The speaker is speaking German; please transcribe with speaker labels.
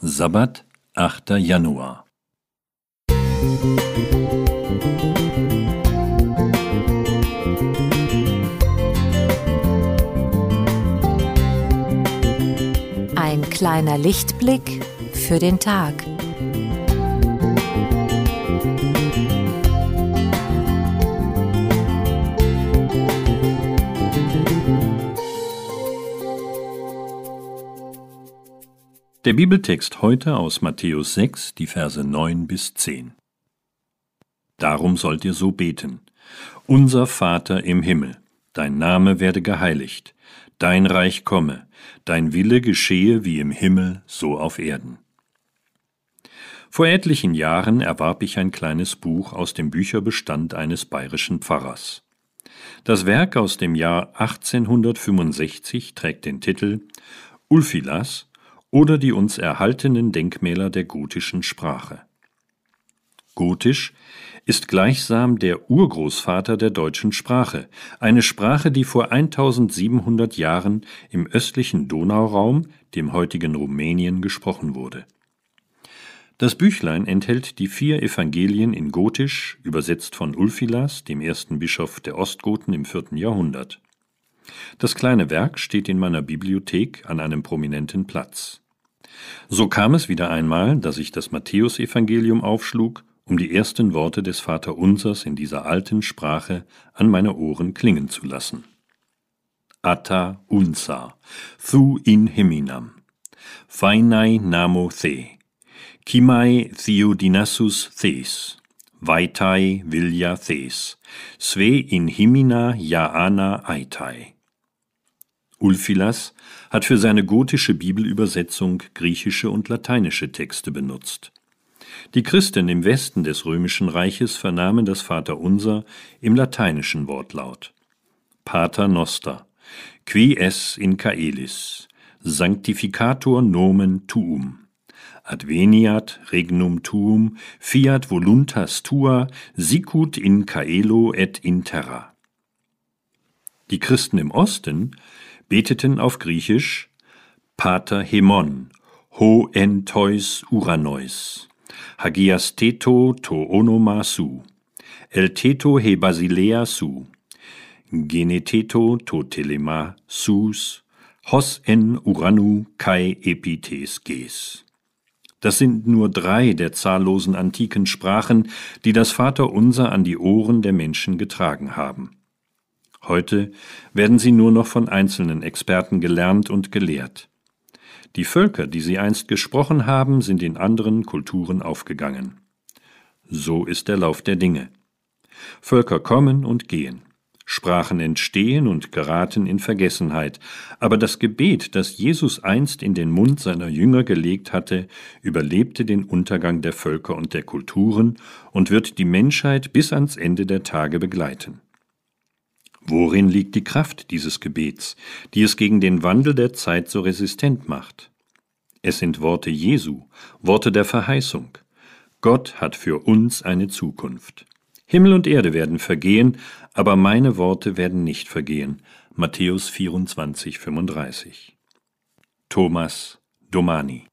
Speaker 1: Sabbat, 8. Januar.
Speaker 2: Ein kleiner Lichtblick für den Tag.
Speaker 1: Der Bibeltext heute aus Matthäus 6, die Verse 9 bis 10. Darum sollt ihr so beten. Unser Vater im Himmel, dein Name werde geheiligt, dein Reich komme, dein Wille geschehe wie im Himmel, so auf Erden. Vor etlichen Jahren erwarb ich ein kleines Buch aus dem Bücherbestand eines bayerischen Pfarrers. Das Werk aus dem Jahr 1865 trägt den Titel Ulfilas oder die uns erhaltenen Denkmäler der gotischen Sprache. Gotisch ist gleichsam der Urgroßvater der deutschen Sprache, eine Sprache, die vor 1700 Jahren im östlichen Donauraum, dem heutigen Rumänien, gesprochen wurde. Das Büchlein enthält die vier Evangelien in Gotisch, übersetzt von Ulfilas, dem ersten Bischof der Ostgoten im vierten Jahrhundert. Das kleine Werk steht in meiner Bibliothek an einem prominenten Platz. So kam es wieder einmal, dass ich das Matthäusevangelium aufschlug, um die ersten Worte des Vaterunsers in dieser alten Sprache an meine Ohren klingen zu lassen. Atta unsa, thu in heminam, phainai namo the, kimai theodinassus thes, vaitai vilja thes, sve in himina jaana aitai. Ulfilas hat für seine gotische Bibelübersetzung griechische und lateinische Texte benutzt. Die Christen im Westen des römischen Reiches vernahmen das Vaterunser im lateinischen Wortlaut. Pater Noster, qui es in caelis, sanctificator nomen tuum, adveniat regnum tuum, fiat voluntas tua, sicut in caelo et in terra. Die Christen im Osten beteten auf Griechisch Pater Hemon, ho en tois uranois, hagias teto to onoma su, el teto he basilea su, geneteto to telema sus, hos en uranu kai epites ges. Das sind nur drei der zahllosen antiken Sprachen, die das Vaterunser an die Ohren der Menschen getragen haben. Heute werden sie nur noch von einzelnen Experten gelernt und gelehrt. Die Völker, die sie einst gesprochen haben, sind in anderen Kulturen aufgegangen. So ist der Lauf der Dinge. Völker kommen und gehen. Sprachen entstehen und geraten in Vergessenheit, aber das Gebet, das Jesus einst in den Mund seiner Jünger gelegt hatte, überlebte den Untergang der Völker und der Kulturen und wird die Menschheit bis ans Ende der Tage begleiten. Worin liegt die Kraft dieses Gebets, die es gegen den Wandel der Zeit so resistent macht? Es sind Worte Jesu, Worte der Verheißung. Gott hat für uns eine Zukunft. Himmel und Erde werden vergehen, aber meine Worte werden nicht vergehen. Matthäus 24, 35. Thomas Domani